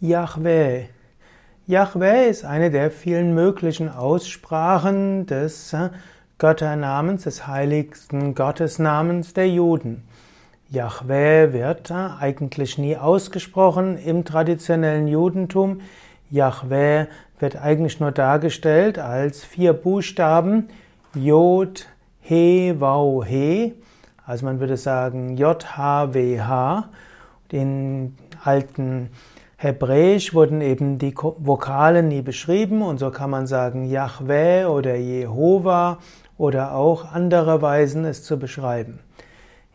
Yahweh. Yahweh ist eine der vielen möglichen Aussprachen des Götternamens, des heiligsten Gottesnamens der Juden. Yahweh wird eigentlich nie ausgesprochen im traditionellen Judentum. Yahweh wird eigentlich nur dargestellt als vier Buchstaben Jod, He, Wau, He. Also man würde sagen J, H, W, H. Den alten Hebräisch wurden eben die Vokale nie beschrieben und so kann man sagen Yahweh oder Jehova oder auch andere Weisen es zu beschreiben.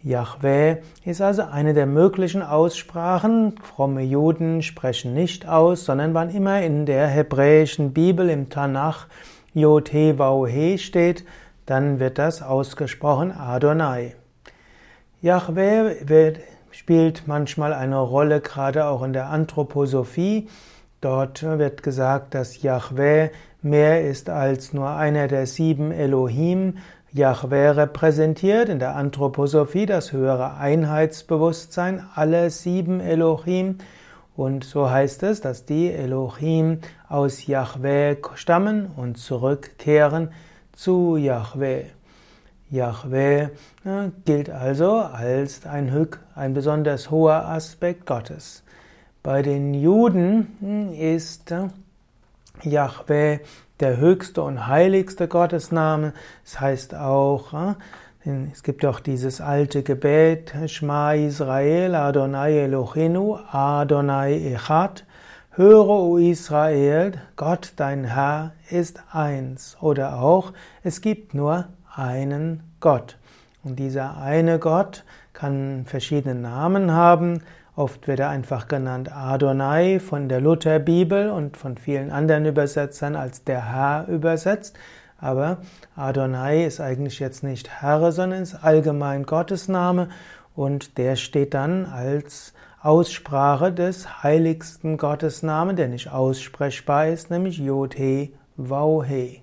Yahweh ist also eine der möglichen Aussprachen. Fromme Juden sprechen nicht aus, sondern wann immer in der hebräischen Bibel im Tanach Yod He steht, dann wird das ausgesprochen Adonai. Yahweh wird spielt manchmal eine Rolle, gerade auch in der Anthroposophie. Dort wird gesagt, dass Yahweh mehr ist als nur einer der sieben Elohim. Yahweh repräsentiert in der Anthroposophie das höhere Einheitsbewusstsein aller sieben Elohim. Und so heißt es, dass die Elohim aus Yahweh stammen und zurückkehren zu Yahweh. Yahweh ja, gilt also als ein, ein besonders hoher Aspekt Gottes. Bei den Juden hm, ist Yahweh der höchste und heiligste Gottesname. Es heißt auch, es gibt auch dieses alte Gebet, Shma Israel, Adonai Elohenu, Adonai Echad. Höre, o Israel, Gott dein Herr ist eins. Oder auch, es gibt nur einen Gott. Und dieser eine Gott kann verschiedene Namen haben. Oft wird er einfach genannt Adonai von der Lutherbibel und von vielen anderen Übersetzern als der Herr übersetzt. Aber Adonai ist eigentlich jetzt nicht Herr, sondern ist allgemein Gottesname und der steht dann als Aussprache des heiligsten Gottesnamen, der nicht aussprechbar ist, nämlich Yod-He, Vau-He.